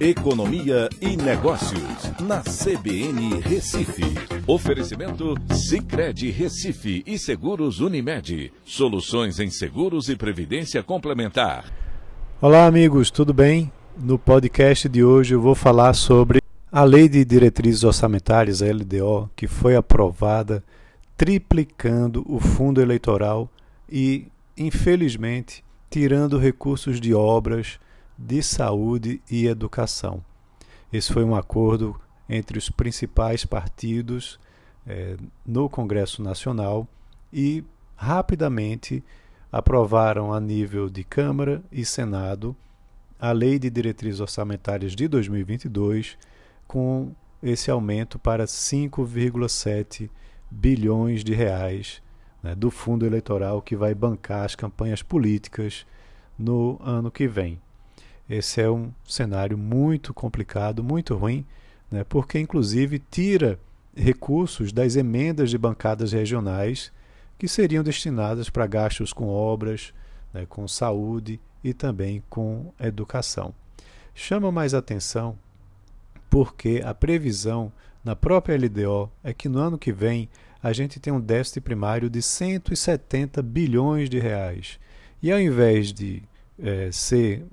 Economia e Negócios, na CBN Recife. Oferecimento Cicred Recife e Seguros Unimed. Soluções em seguros e previdência complementar. Olá, amigos, tudo bem? No podcast de hoje eu vou falar sobre a Lei de Diretrizes Orçamentárias, a LDO, que foi aprovada triplicando o fundo eleitoral e, infelizmente, tirando recursos de obras de saúde e educação. Esse foi um acordo entre os principais partidos eh, no Congresso Nacional e rapidamente aprovaram a nível de Câmara e Senado a Lei de Diretrizes Orçamentárias de 2022, com esse aumento para 5,7 bilhões de reais né, do fundo eleitoral que vai bancar as campanhas políticas no ano que vem. Esse é um cenário muito complicado, muito ruim, né, porque inclusive tira recursos das emendas de bancadas regionais que seriam destinadas para gastos com obras, né, com saúde e também com educação. Chama mais atenção porque a previsão na própria LDO é que no ano que vem a gente tem um déficit primário de 170 bilhões de reais. E ao invés de é, ser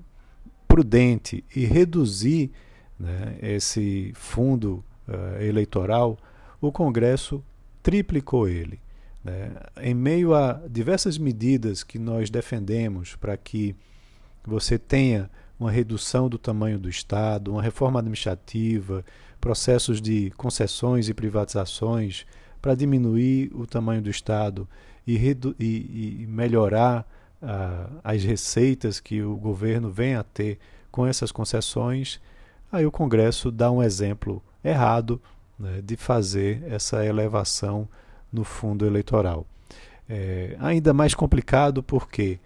prudente e reduzir né, esse fundo uh, eleitoral, o Congresso triplicou ele. Né? Em meio a diversas medidas que nós defendemos para que você tenha uma redução do tamanho do Estado, uma reforma administrativa, processos de concessões e privatizações para diminuir o tamanho do Estado e, e, e melhorar as receitas que o governo vem a ter com essas concessões, aí o Congresso dá um exemplo errado né, de fazer essa elevação no fundo eleitoral. É ainda mais complicado porque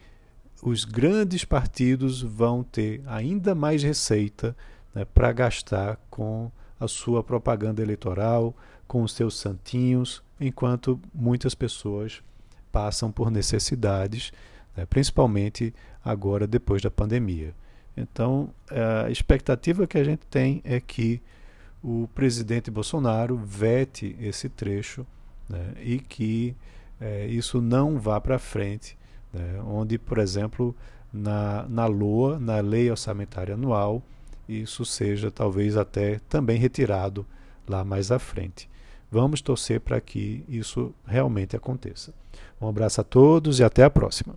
os grandes partidos vão ter ainda mais receita né, para gastar com a sua propaganda eleitoral, com os seus santinhos, enquanto muitas pessoas passam por necessidades né, principalmente agora depois da pandemia. Então, a expectativa que a gente tem é que o presidente Bolsonaro vete esse trecho né, e que é, isso não vá para frente, né, onde, por exemplo, na, na LOA, na Lei Orçamentária Anual, isso seja talvez até também retirado lá mais à frente. Vamos torcer para que isso realmente aconteça. Um abraço a todos e até a próxima.